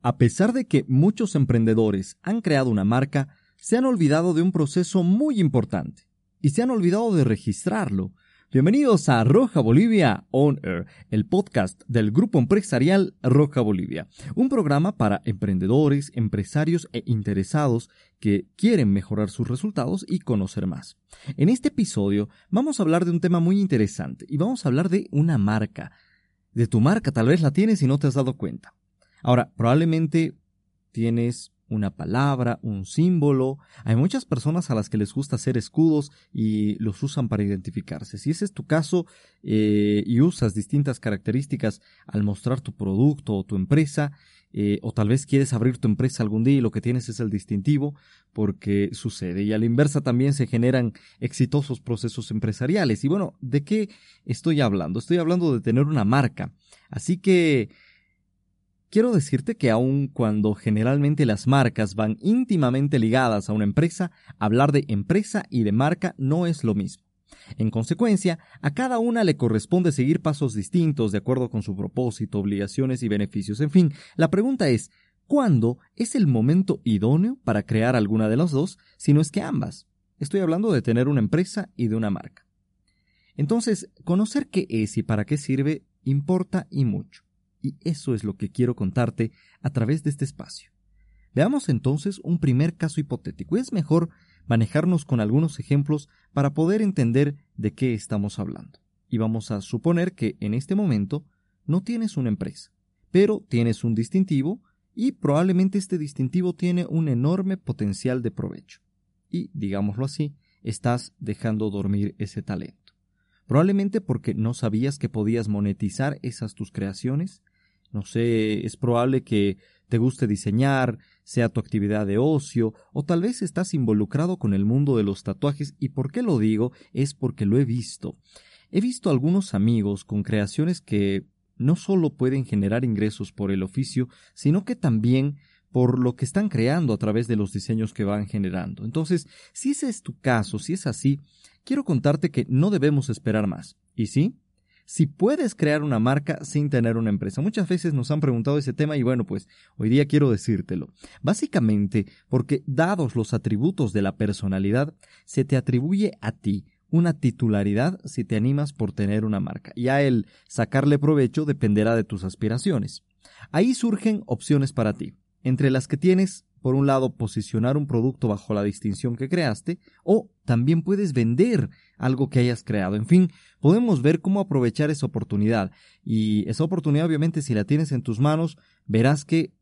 A pesar de que muchos emprendedores han creado una marca, se han olvidado de un proceso muy importante y se han olvidado de registrarlo. Bienvenidos a Roja Bolivia On Air, el podcast del grupo empresarial Roja Bolivia, un programa para emprendedores, empresarios e interesados que quieren mejorar sus resultados y conocer más. En este episodio vamos a hablar de un tema muy interesante y vamos a hablar de una marca. De tu marca tal vez la tienes y no te has dado cuenta. Ahora, probablemente tienes una palabra, un símbolo. Hay muchas personas a las que les gusta hacer escudos y los usan para identificarse. Si ese es tu caso eh, y usas distintas características al mostrar tu producto o tu empresa, eh, o tal vez quieres abrir tu empresa algún día y lo que tienes es el distintivo, porque sucede. Y a la inversa también se generan exitosos procesos empresariales. Y bueno, ¿de qué estoy hablando? Estoy hablando de tener una marca. Así que Quiero decirte que aun cuando generalmente las marcas van íntimamente ligadas a una empresa, hablar de empresa y de marca no es lo mismo. En consecuencia, a cada una le corresponde seguir pasos distintos de acuerdo con su propósito, obligaciones y beneficios. En fin, la pregunta es, ¿cuándo es el momento idóneo para crear alguna de las dos, si no es que ambas? Estoy hablando de tener una empresa y de una marca. Entonces, conocer qué es y para qué sirve importa y mucho. Y eso es lo que quiero contarte a través de este espacio. Veamos entonces un primer caso hipotético. Es mejor manejarnos con algunos ejemplos para poder entender de qué estamos hablando. Y vamos a suponer que en este momento no tienes una empresa, pero tienes un distintivo y probablemente este distintivo tiene un enorme potencial de provecho. Y, digámoslo así, estás dejando dormir ese talento. Probablemente porque no sabías que podías monetizar esas tus creaciones, no sé, es probable que te guste diseñar, sea tu actividad de ocio, o tal vez estás involucrado con el mundo de los tatuajes, y por qué lo digo es porque lo he visto. He visto algunos amigos con creaciones que no solo pueden generar ingresos por el oficio, sino que también por lo que están creando a través de los diseños que van generando. Entonces, si ese es tu caso, si es así, quiero contarte que no debemos esperar más. ¿Y sí? Si puedes crear una marca sin tener una empresa. Muchas veces nos han preguntado ese tema y bueno, pues hoy día quiero decírtelo. Básicamente porque dados los atributos de la personalidad, se te atribuye a ti una titularidad si te animas por tener una marca. Y a el sacarle provecho dependerá de tus aspiraciones. Ahí surgen opciones para ti, entre las que tienes por un lado, posicionar un producto bajo la distinción que creaste, o también puedes vender algo que hayas creado. En fin, podemos ver cómo aprovechar esa oportunidad. Y esa oportunidad, obviamente, si la tienes en tus manos, verás que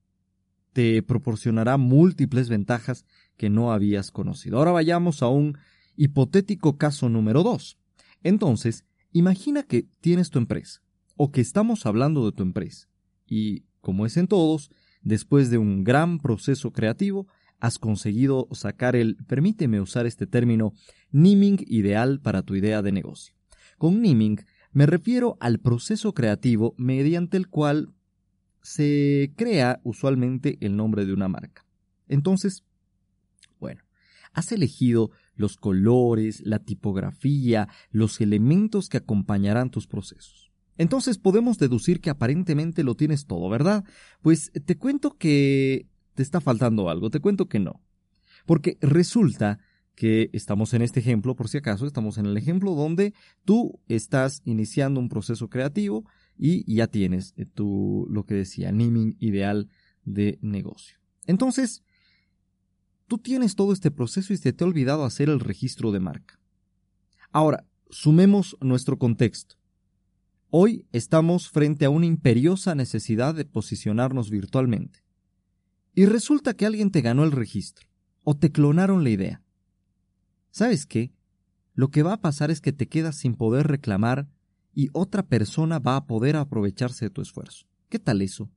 te proporcionará múltiples ventajas que no habías conocido. Ahora vayamos a un hipotético caso número dos. Entonces, imagina que tienes tu empresa, o que estamos hablando de tu empresa. Y, como es en todos, después de un gran proceso creativo, has conseguido sacar el, permíteme usar este término, naming ideal para tu idea de negocio. Con naming me refiero al proceso creativo mediante el cual se crea usualmente el nombre de una marca. Entonces, bueno, has elegido los colores, la tipografía, los elementos que acompañarán tus procesos. Entonces podemos deducir que aparentemente lo tienes todo, ¿verdad? Pues te cuento que te está faltando algo, te cuento que no. Porque resulta que estamos en este ejemplo, por si acaso, estamos en el ejemplo donde tú estás iniciando un proceso creativo y ya tienes eh, tu, lo que decía, naming ideal de negocio. Entonces, tú tienes todo este proceso y se te ha olvidado hacer el registro de marca. Ahora, sumemos nuestro contexto. Hoy estamos frente a una imperiosa necesidad de posicionarnos virtualmente. Y resulta que alguien te ganó el registro, o te clonaron la idea. ¿Sabes qué? Lo que va a pasar es que te quedas sin poder reclamar y otra persona va a poder aprovecharse de tu esfuerzo. ¿Qué tal eso?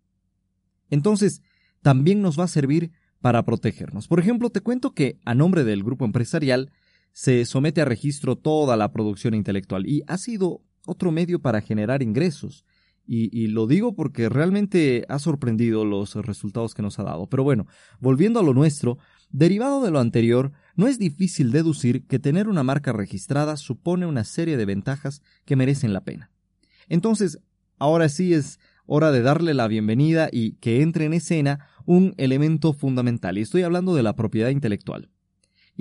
Entonces, también nos va a servir para protegernos. Por ejemplo, te cuento que, a nombre del grupo empresarial, se somete a registro toda la producción intelectual y ha sido otro medio para generar ingresos. Y, lo digo porque realmente ha sorprendido los resultados que nos ha dado. Pero bueno, volviendo a lo nuestro, derivado de lo anterior, no es difícil deducir que tener una marca registrada supone una serie de ventajas que merecen la pena. Entonces, ahora sí es hora de darle la bienvenida y que entre en escena un elemento fundamental, y estoy hablando de la propiedad intelectual.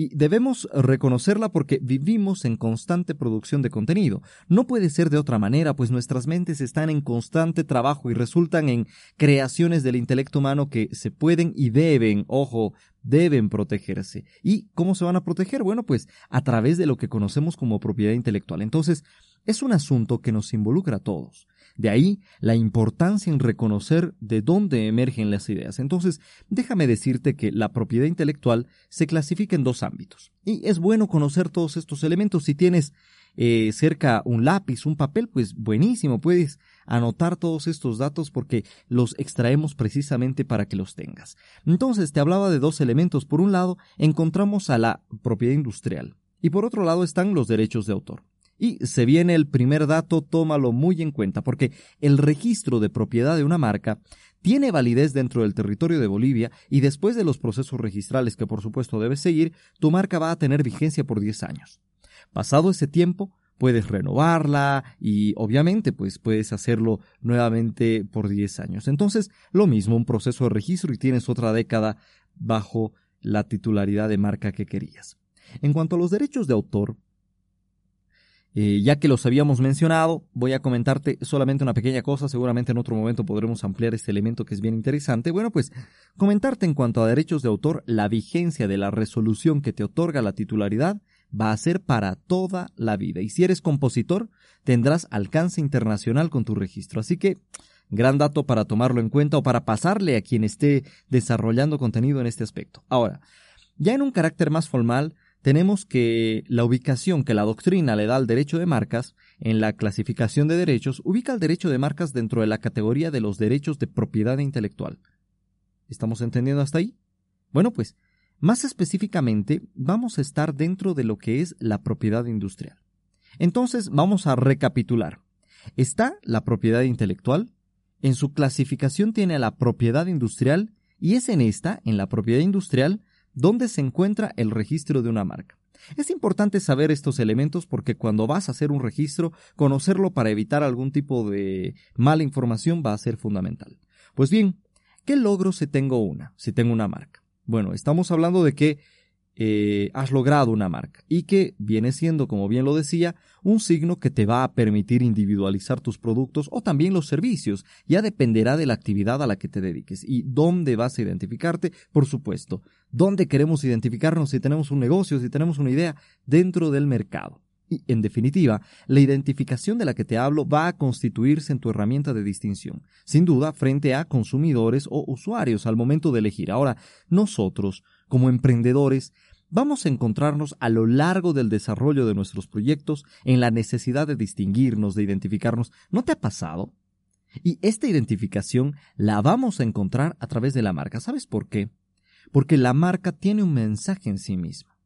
Y debemos reconocerla porque vivimos en constante producción de contenido. No puede ser de otra manera, pues nuestras mentes están en constante trabajo y resultan en creaciones del intelecto humano que se pueden y deben, ojo, deben protegerse. ¿Y cómo se van a proteger? Bueno, pues a través de lo que conocemos como propiedad intelectual. Entonces, es un asunto que nos involucra a todos. De ahí la importancia en reconocer de dónde emergen las ideas. Entonces, déjame decirte que la propiedad intelectual se clasifica en dos ámbitos. Y es bueno conocer todos estos elementos. Si tienes eh, cerca un lápiz, un papel, pues buenísimo, puedes anotar todos estos datos porque los extraemos precisamente para que los tengas. Entonces, te hablaba de dos elementos. Por un lado, encontramos a la propiedad industrial y por otro lado están los derechos de autor. Y se viene el primer dato, tómalo muy en cuenta, porque el registro de propiedad de una marca tiene validez dentro del territorio de Bolivia y después de los procesos registrales que por supuesto debes seguir, tu marca va a tener vigencia por 10 años. Pasado ese tiempo, puedes renovarla y obviamente pues puedes hacerlo nuevamente por 10 años. Entonces, lo mismo, un proceso de registro y tienes otra década bajo la titularidad de marca que querías. En cuanto a los derechos de autor, eh, ya que los habíamos mencionado, voy a comentarte solamente una pequeña cosa, seguramente en otro momento podremos ampliar este elemento que es bien interesante. Bueno, pues comentarte en cuanto a derechos de autor, la vigencia de la resolución que te otorga la titularidad va a ser para toda la vida. Y si eres compositor, tendrás alcance internacional con tu registro. Así que, gran dato para tomarlo en cuenta o para pasarle a quien esté desarrollando contenido en este aspecto. Ahora, ya en un carácter más formal, tenemos que la ubicación que la doctrina le da al derecho de marcas en la clasificación de derechos ubica el derecho de marcas dentro de la categoría de los derechos de propiedad intelectual. ¿Estamos entendiendo hasta ahí? Bueno, pues, más específicamente, vamos a estar dentro de lo que es la propiedad industrial. Entonces, vamos a recapitular. Está la propiedad intelectual, en su clasificación tiene la propiedad industrial y es en esta, en la propiedad industrial, dónde se encuentra el registro de una marca. Es importante saber estos elementos porque cuando vas a hacer un registro, conocerlo para evitar algún tipo de mala información va a ser fundamental. Pues bien, ¿qué logro si tengo una, si tengo una marca? Bueno, estamos hablando de que eh, has logrado una marca y que viene siendo, como bien lo decía, un signo que te va a permitir individualizar tus productos o también los servicios. Ya dependerá de la actividad a la que te dediques y dónde vas a identificarte, por supuesto. ¿Dónde queremos identificarnos si tenemos un negocio, si tenemos una idea dentro del mercado? Y, en definitiva, la identificación de la que te hablo va a constituirse en tu herramienta de distinción, sin duda, frente a consumidores o usuarios al momento de elegir. Ahora, nosotros, como emprendedores, vamos a encontrarnos a lo largo del desarrollo de nuestros proyectos en la necesidad de distinguirnos, de identificarnos. ¿No te ha pasado? Y esta identificación la vamos a encontrar a través de la marca. ¿Sabes por qué? Porque la marca tiene un mensaje en sí misma.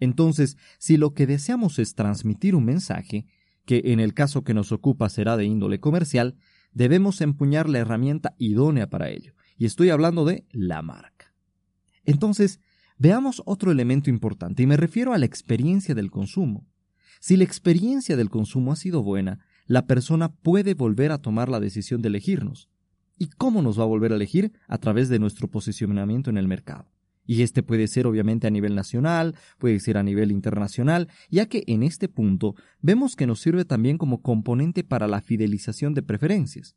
Entonces, si lo que deseamos es transmitir un mensaje, que en el caso que nos ocupa será de índole comercial, debemos empuñar la herramienta idónea para ello. Y estoy hablando de la marca. Entonces, Veamos otro elemento importante y me refiero a la experiencia del consumo. Si la experiencia del consumo ha sido buena, la persona puede volver a tomar la decisión de elegirnos. ¿Y cómo nos va a volver a elegir? A través de nuestro posicionamiento en el mercado. Y este puede ser obviamente a nivel nacional, puede ser a nivel internacional, ya que en este punto vemos que nos sirve también como componente para la fidelización de preferencias.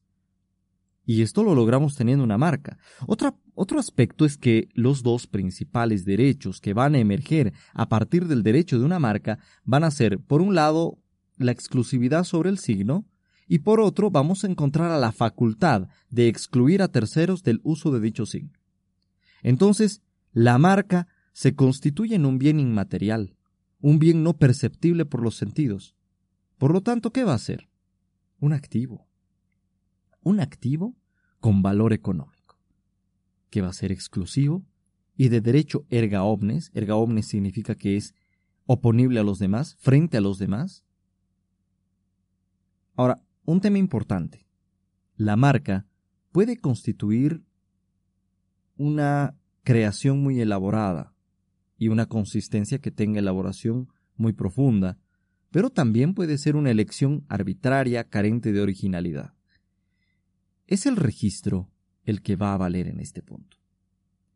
Y esto lo logramos teniendo una marca. otro aspecto es que los dos principales derechos que van a emerger a partir del derecho de una marca van a ser, por un lado, la exclusividad sobre el signo, y por otro vamos a encontrar a la facultad de excluir a terceros del uso de dicho signo. Entonces, la marca se constituye en un bien inmaterial, un bien no perceptible por los sentidos. Por lo tanto, ¿qué va a ser? Un activo un activo con valor económico, que va a ser exclusivo y de derecho erga omnes. Erga omnes significa que es oponible a los demás, frente a los demás. Ahora, un tema importante. La marca puede constituir una creación muy elaborada y una consistencia que tenga elaboración muy profunda, pero también puede ser una elección arbitraria carente de originalidad. Es el registro el que va a valer en este punto.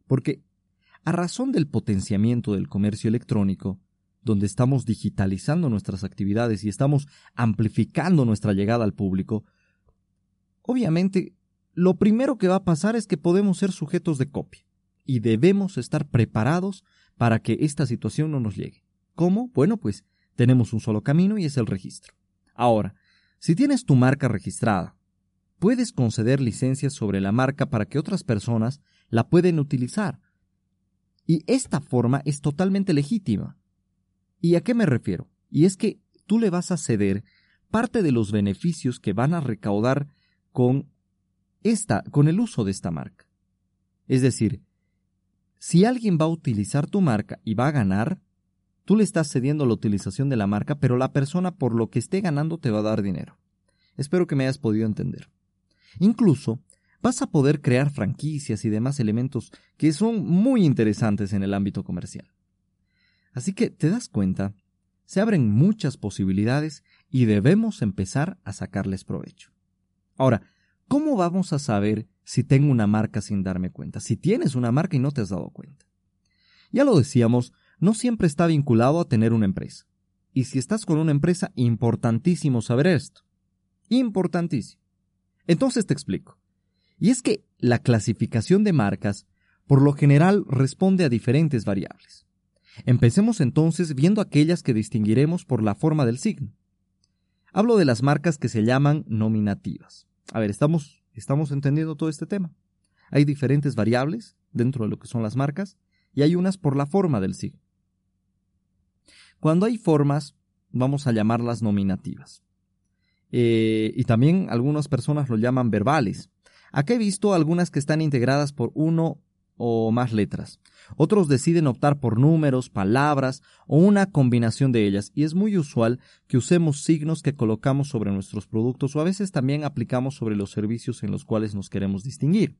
Porque, a razón del potenciamiento del comercio electrónico, donde estamos digitalizando nuestras actividades y estamos amplificando nuestra llegada al público, obviamente lo primero que va a pasar es que podemos ser sujetos de copia y debemos estar preparados para que esta situación no nos llegue. ¿Cómo? Bueno, pues tenemos un solo camino y es el registro. Ahora, si tienes tu marca registrada, puedes conceder licencias sobre la marca para que otras personas la pueden utilizar. Y esta forma es totalmente legítima. ¿Y a qué me refiero? Y es que tú le vas a ceder parte de los beneficios que van a recaudar con esta, con el uso de esta marca. Es decir, si alguien va a utilizar tu marca y va a ganar, tú le estás cediendo la utilización de la marca, pero la persona por lo que esté ganando te va a dar dinero. Espero que me hayas podido entender. Incluso vas a poder crear franquicias y demás elementos que son muy interesantes en el ámbito comercial. Así que, ¿te das cuenta? Se abren muchas posibilidades y debemos empezar a sacarles provecho. Ahora, ¿cómo vamos a saber si tengo una marca sin darme cuenta? Si tienes una marca y no te has dado cuenta. Ya lo decíamos, no siempre está vinculado a tener una empresa. Y si estás con una empresa, importantísimo saber esto. Importantísimo. Entonces te explico. Y es que la clasificación de marcas, por lo general, responde a diferentes variables. Empecemos entonces viendo aquellas que distinguiremos por la forma del signo. Hablo de las marcas que se llaman nominativas. A ver, estamos, estamos entendiendo todo este tema. Hay diferentes variables dentro de lo que son las marcas y hay unas por la forma del signo. Cuando hay formas, vamos a llamarlas nominativas. Eh, y también algunas personas lo llaman verbales. Acá he visto algunas que están integradas por uno o más letras. Otros deciden optar por números, palabras o una combinación de ellas y es muy usual que usemos signos que colocamos sobre nuestros productos o a veces también aplicamos sobre los servicios en los cuales nos queremos distinguir.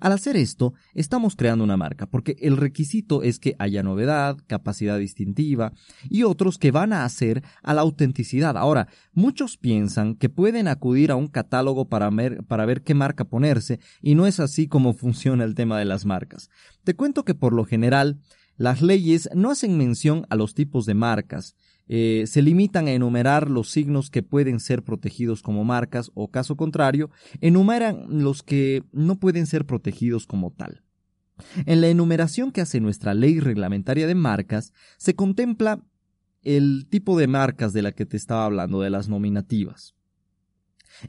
Al hacer esto, estamos creando una marca porque el requisito es que haya novedad, capacidad distintiva y otros que van a hacer a la autenticidad. Ahora, muchos piensan que pueden acudir a un catálogo para ver, para ver qué marca ponerse y no es así como funciona el tema de las marcas. Te cuento que por lo general, las leyes no hacen mención a los tipos de marcas, eh, se limitan a enumerar los signos que pueden ser protegidos como marcas o caso contrario, enumeran los que no pueden ser protegidos como tal. En la enumeración que hace nuestra ley reglamentaria de marcas se contempla el tipo de marcas de la que te estaba hablando, de las nominativas.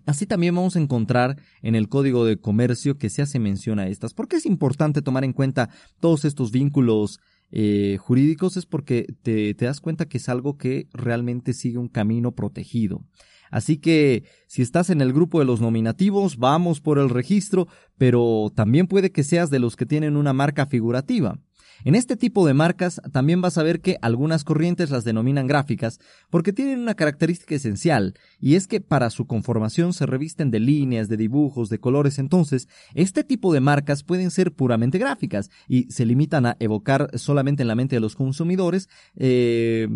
Así también vamos a encontrar en el Código de Comercio que se hace mención a estas. ¿Por qué es importante tomar en cuenta todos estos vínculos eh, jurídicos? Es porque te, te das cuenta que es algo que realmente sigue un camino protegido. Así que si estás en el grupo de los nominativos, vamos por el registro, pero también puede que seas de los que tienen una marca figurativa. En este tipo de marcas también vas a ver que algunas corrientes las denominan gráficas porque tienen una característica esencial y es que para su conformación se revisten de líneas, de dibujos, de colores. Entonces, este tipo de marcas pueden ser puramente gráficas y se limitan a evocar solamente en la mente de los consumidores eh,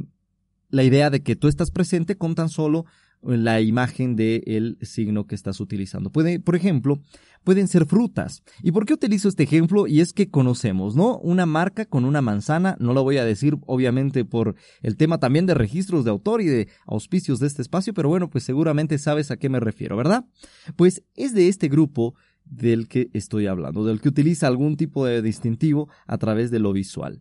la idea de que tú estás presente con tan solo la imagen del signo que estás utilizando. Puede, por ejemplo, pueden ser frutas. ¿Y por qué utilizo este ejemplo? Y es que conocemos, ¿no? Una marca con una manzana, no lo voy a decir obviamente por el tema también de registros de autor y de auspicios de este espacio, pero bueno, pues seguramente sabes a qué me refiero, ¿verdad? Pues es de este grupo del que estoy hablando, del que utiliza algún tipo de distintivo a través de lo visual.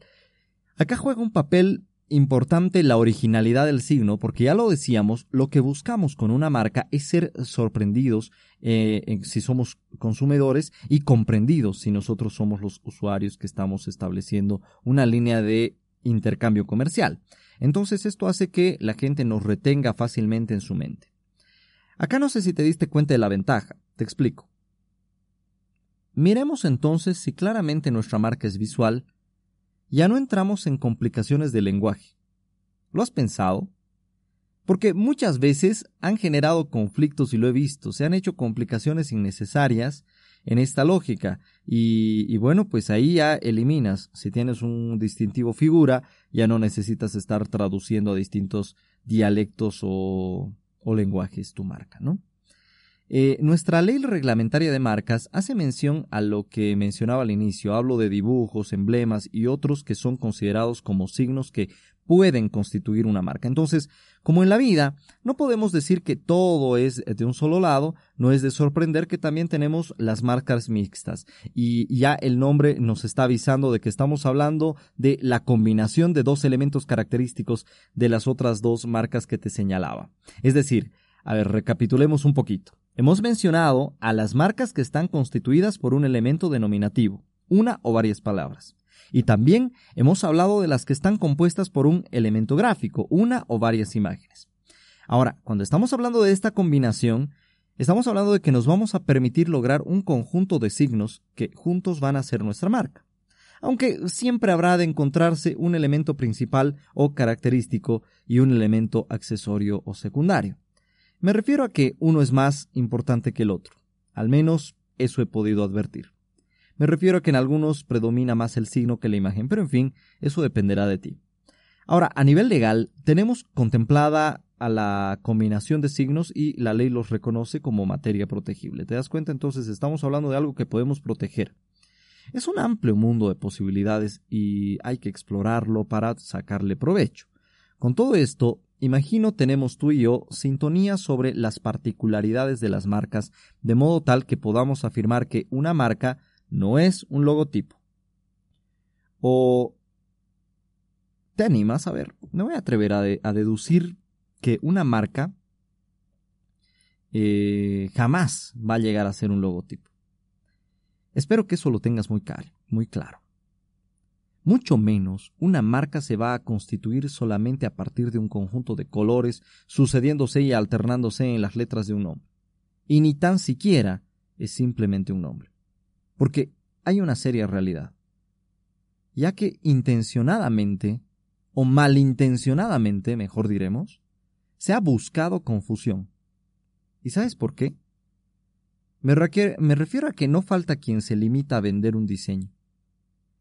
Acá juega un papel importante la originalidad del signo, porque ya lo decíamos, lo que buscamos con una marca es ser sorprendidos eh, si somos consumidores y comprendidos si nosotros somos los usuarios que estamos estableciendo una línea de intercambio comercial. Entonces esto hace que la gente nos retenga fácilmente en su mente. Acá no sé si te diste cuenta de la ventaja, te explico. Miremos entonces si claramente nuestra marca es visual, ya no entramos en complicaciones de lenguaje. ¿Lo has pensado? Porque muchas veces han generado conflictos y lo he visto, se han hecho complicaciones innecesarias en esta lógica y, bueno, pues ahí ya eliminas, si tienes un distintivo figura, ya no necesitas estar traduciendo a distintos dialectos o lenguajes tu marca, ¿no? Eh, nuestra ley reglamentaria de marcas hace mención a lo que mencionaba al inicio. Hablo de dibujos, emblemas y otros que son considerados como signos que pueden constituir una marca. Entonces, como en la vida, no podemos decir que todo es de un solo lado, no es de sorprender que también tenemos las marcas mixtas. Y ya el nombre nos está avisando de que estamos hablando de la combinación de dos elementos característicos de las otras dos marcas que te señalaba. Es decir, a ver, recapitulemos un poquito. Hemos mencionado a las marcas que están constituidas por un elemento denominativo, una o varias palabras. Y también hemos hablado de las que están compuestas por un elemento gráfico, una o varias imágenes. Ahora, cuando estamos hablando de esta combinación, estamos hablando de que nos vamos a permitir lograr un conjunto de signos que juntos van a ser nuestra marca. Aunque siempre habrá de encontrarse un elemento principal o característico y un elemento accesorio o secundario. Me refiero a que uno es más importante que el otro. Al menos eso he podido advertir. Me refiero a que en algunos predomina más el signo que la imagen, pero en fin, eso dependerá de ti. Ahora, a nivel legal, tenemos contemplada a la combinación de signos y la ley los reconoce como materia protegible. ¿Te das cuenta? Entonces estamos hablando de algo que podemos proteger. Es un amplio mundo de posibilidades y hay que explorarlo para sacarle provecho. Con todo esto, Imagino tenemos tú y yo sintonía sobre las particularidades de las marcas, de modo tal que podamos afirmar que una marca no es un logotipo. O te animas a ver, me voy a atrever a, deducir que una marca eh, jamás va a llegar a ser un logotipo. Espero que eso lo tengas muy, muy claro. Mucho menos una marca se va a constituir solamente a partir de un conjunto de colores sucediéndose y alternándose en las letras de un nombre. Y ni tan siquiera es simplemente un nombre. Porque hay una seria realidad. Ya que intencionadamente, o malintencionadamente, mejor diremos, se ha buscado confusión. ¿Y sabes por qué? Me, refiero a que no falta quien se limita a vender un diseño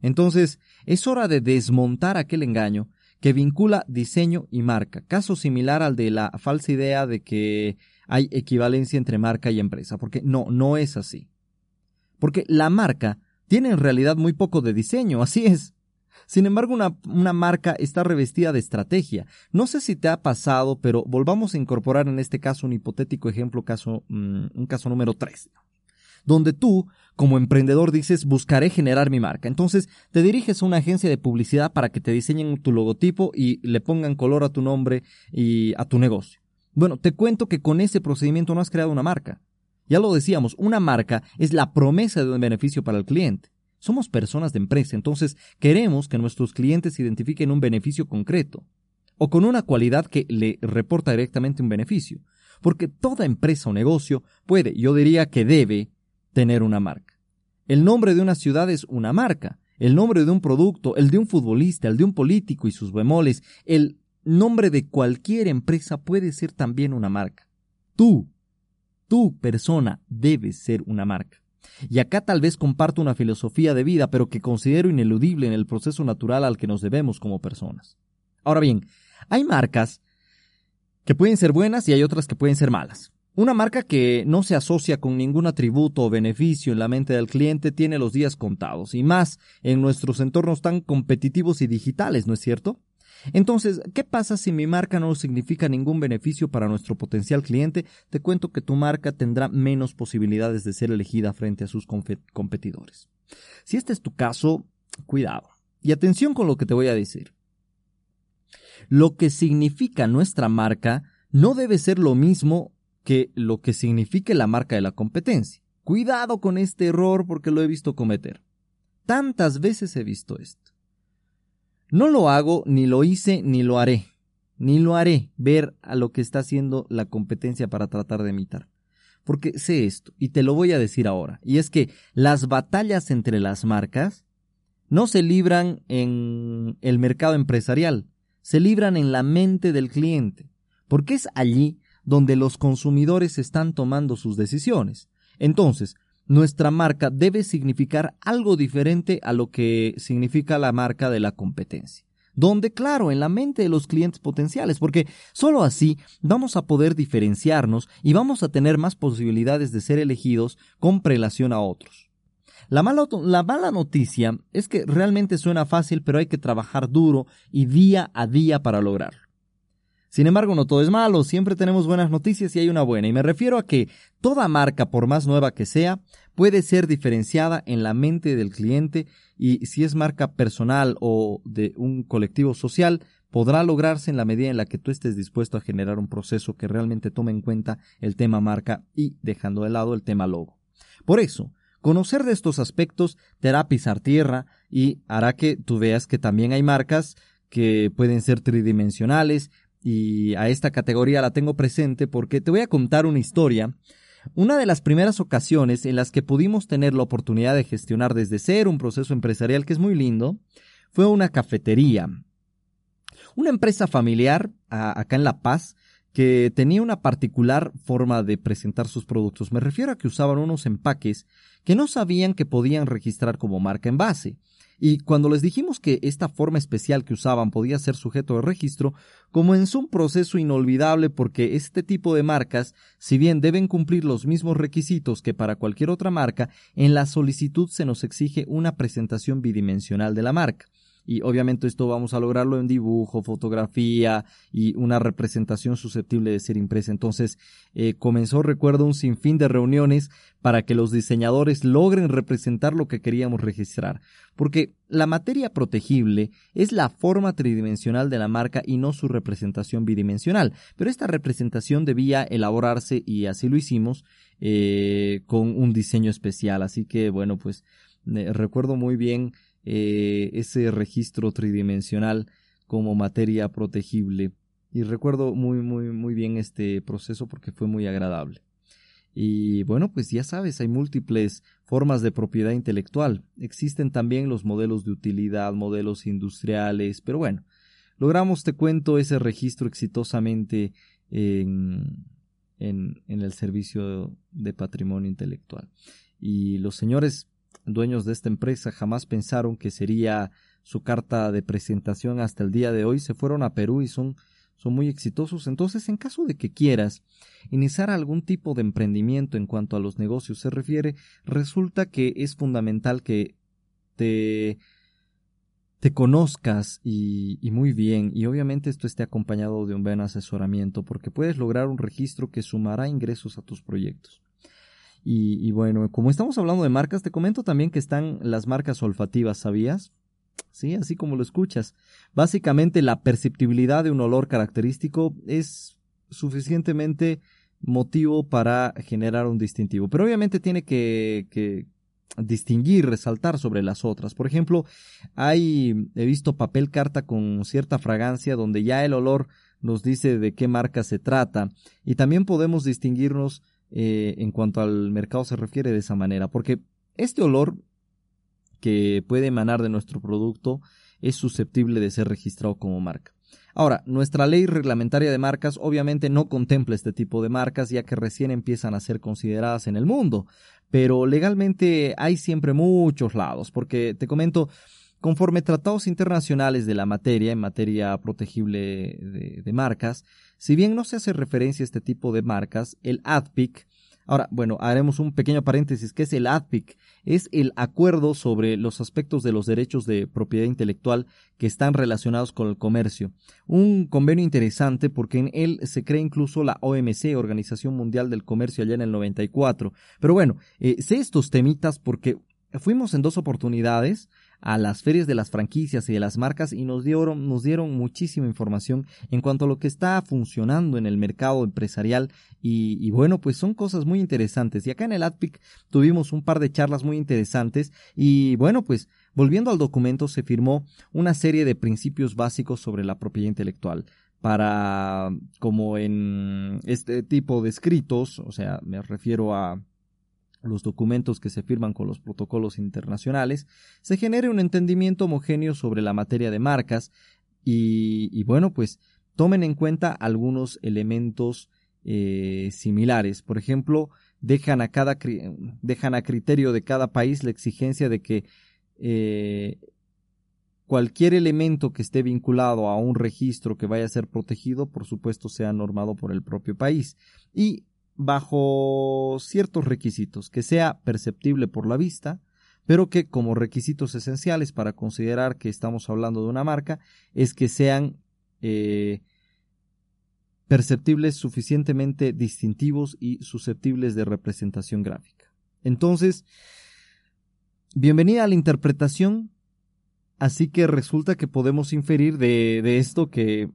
entonces, es hora de desmontar aquel engaño que vincula diseño y marca, caso similar al de la falsa idea de que hay equivalencia entre marca y empresa, porque no, no es así. Porque la marca tiene en realidad muy poco de diseño, así es. Sin embargo, una, una, marca está revestida de estrategia. No sé si te ha pasado, pero volvamos a incorporar en este caso un hipotético ejemplo, caso, mm, un caso número 3 donde tú, como emprendedor, dices buscaré generar mi marca. Entonces te diriges a una agencia de publicidad para que te diseñen tu logotipo y le pongan color a tu nombre y a tu negocio. Bueno, te cuento que con ese procedimiento no has creado una marca. Ya lo decíamos, una marca es la promesa de un beneficio para el cliente. Somos personas de empresa, entonces queremos que nuestros clientes identifiquen un beneficio concreto o con una cualidad que le reporta directamente un beneficio. Porque toda empresa o negocio puede, yo diría que debe, tener una marca. El nombre de una ciudad es una marca, el nombre de un producto, el de un futbolista, el de un político y sus bemoles, el nombre de cualquier empresa puede ser también una marca. Tú, tú persona, debes ser una marca. Y acá tal vez comparto una filosofía de vida, pero que considero ineludible en el proceso natural al que nos debemos como personas. Ahora bien, hay marcas que pueden ser buenas y hay otras que pueden ser malas. Una marca que no se asocia con ningún atributo o beneficio en la mente del cliente tiene los días contados, y más en nuestros entornos tan competitivos y digitales, ¿no es cierto? Entonces, ¿qué pasa si mi marca no significa ningún beneficio para nuestro potencial cliente? Te cuento que tu marca tendrá menos posibilidades de ser elegida frente a sus competidores. Si este es tu caso, cuidado. Y atención con lo que te voy a decir. Lo que significa nuestra marca no debe ser lo mismo que lo que signifique la marca de la competencia. Cuidado con este error porque lo he visto cometer. Tantas veces he visto esto. No lo hago, ni lo hice, ni lo haré. Ni lo haré ver a lo que está haciendo la competencia para tratar de imitar. Porque sé esto, y te lo voy a decir ahora, y es que las batallas entre las marcas no se libran en el mercado empresarial, se libran en la mente del cliente, porque es allí donde los consumidores están tomando sus decisiones. Entonces, nuestra marca debe significar algo diferente a lo que significa la marca de la competencia. donde claro, en la mente de los clientes potenciales, porque solo así vamos a poder diferenciarnos y vamos a tener más posibilidades de ser elegidos con prelación a otros. La mala, la mala, noticia es que realmente suena fácil, pero hay que trabajar duro y día a día para lograrlo. Sin embargo, no todo es malo, siempre tenemos buenas noticias y hay una buena, y me refiero a que toda marca, por más nueva que sea, puede ser diferenciada en la mente del cliente y si es marca personal o de un colectivo social, podrá lograrse en la medida en la que tú estés dispuesto a generar un proceso que realmente tome en cuenta el tema marca y dejando de lado el tema logo. Por eso, Conocer de estos aspectos te hará pisar tierra y hará que tú veas que también hay marcas que pueden ser tridimensionales y a esta categoría la tengo presente porque te voy a contar una historia. Una de las primeras ocasiones en las que pudimos tener la oportunidad de gestionar desde cero un proceso empresarial que es muy lindo fue una cafetería. Una empresa familiar acá en La Paz que tenía una particular forma de presentar sus productos. Me refiero a que usaban unos empaques que no sabían que podían registrar como marca en base. Y cuando les dijimos que esta forma especial que usaban podía ser sujeto de registro, comenzó un proceso inolvidable porque este tipo de marcas, si bien deben cumplir los mismos requisitos que para cualquier otra marca, en la solicitud se nos exige una presentación bidimensional de la marca y obviamente esto vamos a lograrlo en dibujo, fotografía y una representación susceptible de ser impresa. Entonces eh, comenzó, recuerdo, un sinfín de reuniones para que los diseñadores logren representar lo que queríamos registrar. Porque la materia protegible es la forma tridimensional de la marca y no su representación bidimensional. Pero esta representación debía elaborarse y así lo hicimos eh, con un diseño especial. Así que bueno, pues eh, recuerdo muy bien eh, ese registro tridimensional como materia protegible. Y recuerdo muy, muy, muy bien este proceso porque fue muy agradable. Y bueno, pues ya sabes, hay múltiples formas de propiedad intelectual. Existen también los modelos de utilidad, modelos industriales, pero bueno, logramos, te cuento, ese registro exitosamente en, en, en el servicio de patrimonio intelectual. Y los señores dueños de esta empresa jamás pensaron que sería su carta de presentación hasta el día de hoy. Se fueron a Perú y son, son muy exitosos. Entonces, en caso de que quieras iniciar algún tipo de emprendimiento en cuanto a los negocios se refiere, resulta que es fundamental que te te conozcas y, y, muy bien y obviamente esto esté acompañado de un buen asesoramiento porque puedes lograr un registro que sumará ingresos a tus proyectos. Y, bueno, como estamos hablando de marcas, te comento también que están las marcas olfativas, ¿sabías? Sí, así como lo escuchas. Básicamente la perceptibilidad de un olor característico es suficientemente motivo para generar un distintivo. Pero obviamente tiene que, que distinguir, resaltar sobre las otras. Por ejemplo, hay, he visto papel carta con cierta fragancia donde ya el olor nos dice de qué marca se trata y también podemos distinguirnos eh, en cuanto al mercado se refiere de esa manera, porque este olor que puede emanar de nuestro producto es susceptible de ser registrado como marca. Ahora, nuestra ley reglamentaria de marcas obviamente no contempla este tipo de marcas ya que recién empiezan a ser consideradas en el mundo, pero legalmente hay siempre muchos lados, porque te comento, conforme tratados internacionales de la materia, en materia protegible de, de marcas, si bien no se hace referencia a este tipo de marcas, el ADPIC, ahora, bueno, haremos un pequeño paréntesis, ¿qué es el ADPIC? Es el acuerdo sobre los aspectos de los derechos de propiedad intelectual que están relacionados con el comercio. Un convenio interesante porque en él se crea incluso la OMC, Organización Mundial del Comercio, allá en el 94. Pero bueno, eh, sé estos temitas porque fuimos en dos oportunidades a las ferias de las franquicias y de las marcas y nos dieron, nos dieron muchísima información en cuanto a lo que está funcionando en el mercado empresarial y, y bueno, pues son cosas muy interesantes. Y acá en el ADPIC tuvimos un par de charlas muy interesantes y bueno, pues volviendo al documento se firmó una serie de principios básicos sobre la propiedad intelectual para, como en este tipo de escritos, o sea, me refiero a los documentos que se firman con los protocolos internacionales, se genere un entendimiento homogéneo sobre la materia de marcas y, bueno, pues tomen en cuenta algunos elementos eh, similares. Por ejemplo, dejan a, cada, dejan a criterio de cada país la exigencia de que eh, cualquier elemento que esté vinculado a un registro que vaya a ser protegido, por supuesto, sea normado por el propio país. Y bajo ciertos requisitos, que sea perceptible por la vista, pero que como requisitos esenciales para considerar que estamos hablando de una marca es que sean eh, perceptibles suficientemente distintivos y susceptibles de representación gráfica. Entonces, bienvenida a la interpretación, así que resulta que podemos inferir de, de esto que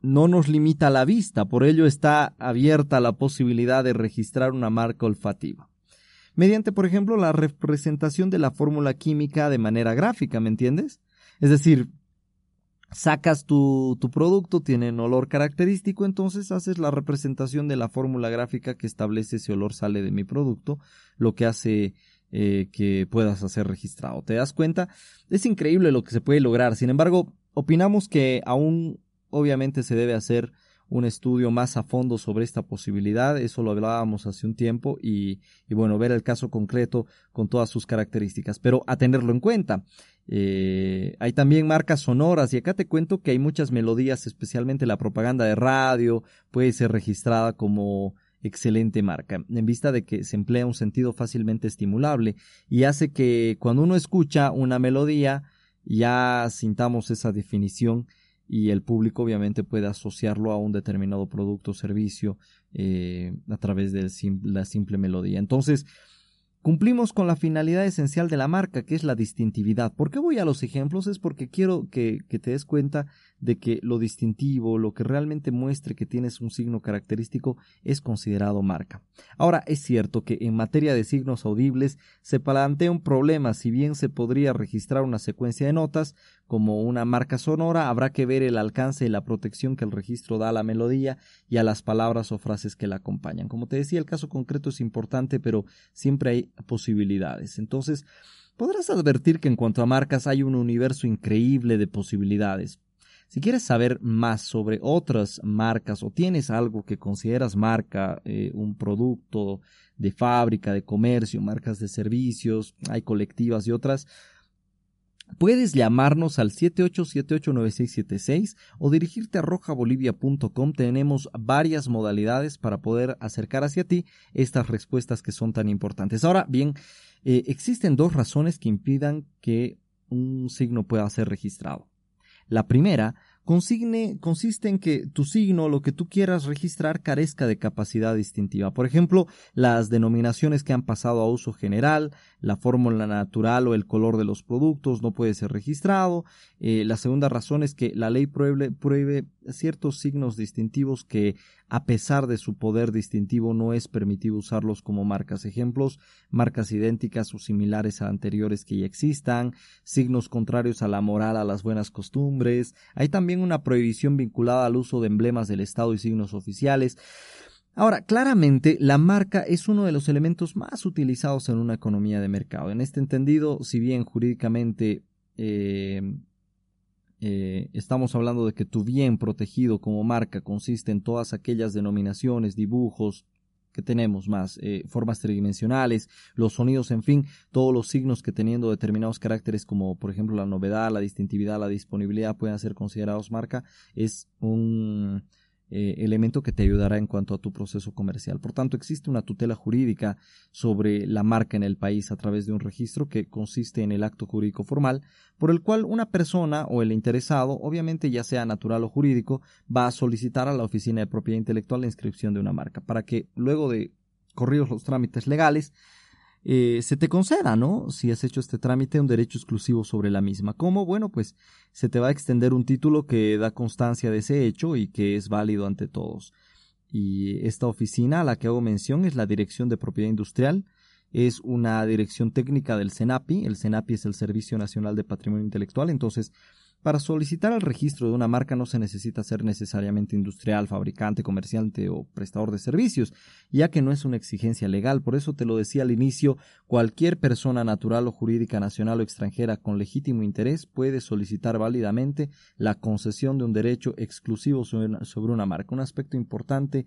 no nos limita la vista, por ello está abierta la posibilidad de registrar una marca olfativa. Mediante, por ejemplo, la representación de la fórmula química de manera gráfica, ¿me entiendes? Es decir, sacas tu, tu, producto, tiene un olor característico, entonces haces la representación de la fórmula gráfica que establece ese olor sale de mi producto, lo que hace eh, que puedas hacer registrado. ¿Te das cuenta? Es increíble lo que se puede lograr. Sin embargo, opinamos que aún obviamente se debe hacer un estudio más a fondo sobre esta posibilidad, eso lo hablábamos hace un tiempo y, bueno, ver el caso concreto con todas sus características, pero a tenerlo en cuenta. Eh, hay también marcas sonoras y acá te cuento que hay muchas melodías, especialmente la propaganda de radio, puede ser registrada como excelente marca, en vista de que se emplea un sentido fácilmente estimulable y hace que cuando uno escucha una melodía ya sintamos esa definición y el público obviamente puede asociarlo a un determinado producto o servicio eh, a través de la simple melodía. Entonces, Cumplimos con la finalidad esencial de la marca, que es la distintividad. ¿Por qué voy a los ejemplos? Es porque quiero que, que, te des cuenta de que lo distintivo, lo que realmente muestre que tienes un signo característico, es considerado marca. Ahora, es cierto que en materia de signos audibles se plantea un problema, si bien se podría registrar una secuencia de notas, como una marca sonora, habrá que ver el alcance y la protección que el registro da a la melodía y a las palabras o frases que la acompañan. Como te decía, el caso concreto es importante, pero siempre hay posibilidades. Entonces, podrás advertir que en cuanto a marcas hay un universo increíble de posibilidades. Si quieres saber más sobre otras marcas o tienes algo que consideras marca, eh, un producto de fábrica, de comercio, marcas de servicios, hay colectivas y otras, Puedes llamarnos al 78789676 o dirigirte a rojabolivia.com. Tenemos varias modalidades para poder acercar hacia ti estas respuestas que son tan importantes. Ahora bien, eh, existen dos razones que impidan que un signo pueda ser registrado. La primera consigne, consiste en que tu signo, lo que tú quieras registrar, carezca de capacidad distintiva. Por ejemplo, las denominaciones que han pasado a uso general, la fórmula natural o el color de los productos no puede ser registrado. Eh, la segunda razón es que la ley prohíbe, ciertos signos distintivos que a pesar de su poder distintivo no es permitido usarlos como marcas. Ejemplos, marcas idénticas o similares a anteriores que ya existan, signos contrarios a la moral, a las buenas costumbres. Hay también una prohibición vinculada al uso de emblemas del Estado y signos oficiales. Ahora, claramente, la marca es uno de los elementos más utilizados en una economía de mercado. En este entendido, si bien jurídicamente eh, eh, estamos hablando de que tu bien protegido como marca consiste en todas aquellas denominaciones, dibujos que tenemos más, eh, formas tridimensionales, los sonidos, en fin, todos los signos que teniendo determinados caracteres como por ejemplo la novedad, la distintividad, la disponibilidad puedan ser considerados marca, es un eh, elemento que te ayudará en cuanto a tu proceso comercial. Por tanto, existe una tutela jurídica sobre la marca en el país a través de un registro que consiste en el acto jurídico formal, por el cual una persona o el interesado, obviamente ya sea natural o jurídico, va a solicitar a la Oficina de Propiedad Intelectual la inscripción de una marca, para que luego de corridos los trámites legales, eh, se te conceda, ¿no? Si has hecho este trámite, un derecho exclusivo sobre la misma. ¿Cómo? Bueno, pues se te va a extender un título que da constancia de ese hecho y que es válido ante todos. Y esta oficina a la que hago mención es la Dirección de Propiedad Industrial, es una dirección técnica del CENAPI, el CENAPI es el Servicio Nacional de Patrimonio Intelectual, entonces para solicitar el registro de una marca no se necesita ser necesariamente industrial, fabricante, comerciante o prestador de servicios, ya que no es una exigencia legal. Por eso te lo decía al inicio, cualquier persona natural o jurídica nacional o extranjera con legítimo interés puede solicitar válidamente la concesión de un derecho exclusivo sobre una marca. Un aspecto importante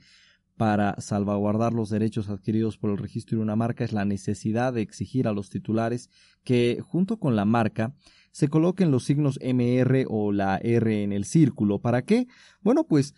para salvaguardar los derechos adquiridos por el registro de una marca es la necesidad de exigir a los titulares que, junto con la marca, se coloquen los signos MR o la R en el círculo. ¿Para qué? Bueno, pues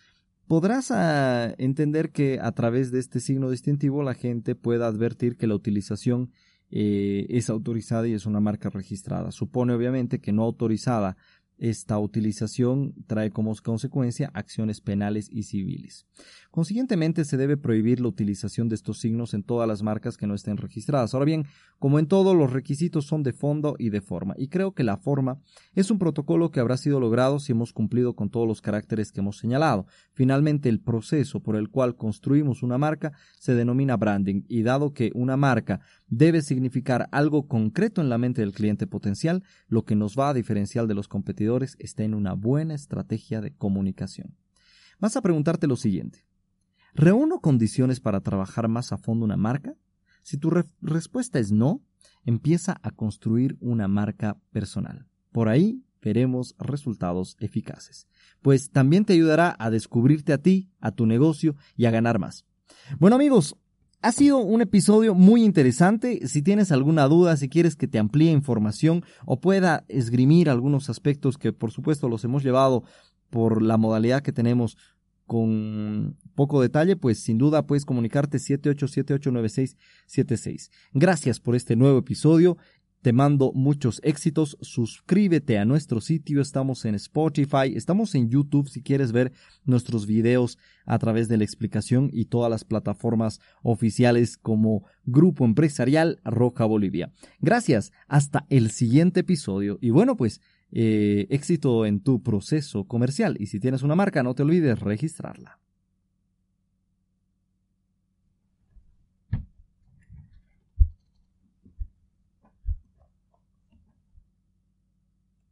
podrás ah, entender que a través de este signo distintivo la gente pueda advertir que la utilización eh, es autorizada y es una marca registrada. Supone obviamente que no autorizada esta utilización trae como consecuencia acciones penales y civiles. Consiguientemente, se debe prohibir la utilización de estos signos en todas las marcas que no estén registradas. Ahora bien, como en todo, los requisitos son de fondo y de forma, y creo que la forma es un protocolo que habrá sido logrado si hemos cumplido con todos los caracteres que hemos señalado. Finalmente, el proceso por el cual construimos una marca se denomina branding, y dado que una marca debe significar algo concreto en la mente del cliente potencial, lo que nos va a diferenciar de los competidores está en una buena estrategia de comunicación. Vas a preguntarte lo siguiente. ¿Reúno condiciones para trabajar más a fondo una marca? Si tu respuesta es no, empieza a construir una marca personal. Por ahí veremos resultados eficaces, pues también te ayudará a descubrirte a ti, a tu negocio y a ganar más. Bueno amigos, ha sido un episodio muy interesante. Si tienes alguna duda, si quieres que te amplíe información o pueda esgrimir algunos aspectos que por supuesto los hemos llevado por la modalidad que tenemos con poco detalle, pues sin duda puedes comunicarte 78789676. Gracias por este nuevo episodio te mando muchos éxitos. Suscríbete a nuestro sitio. Estamos en Spotify. Estamos en YouTube si quieres ver nuestros videos a través de la explicación y todas las plataformas oficiales como Grupo Empresarial Roja Bolivia. Gracias. Hasta el siguiente episodio. Y bueno, pues eh, éxito en tu proceso comercial. Y si tienes una marca, no te olvides registrarla.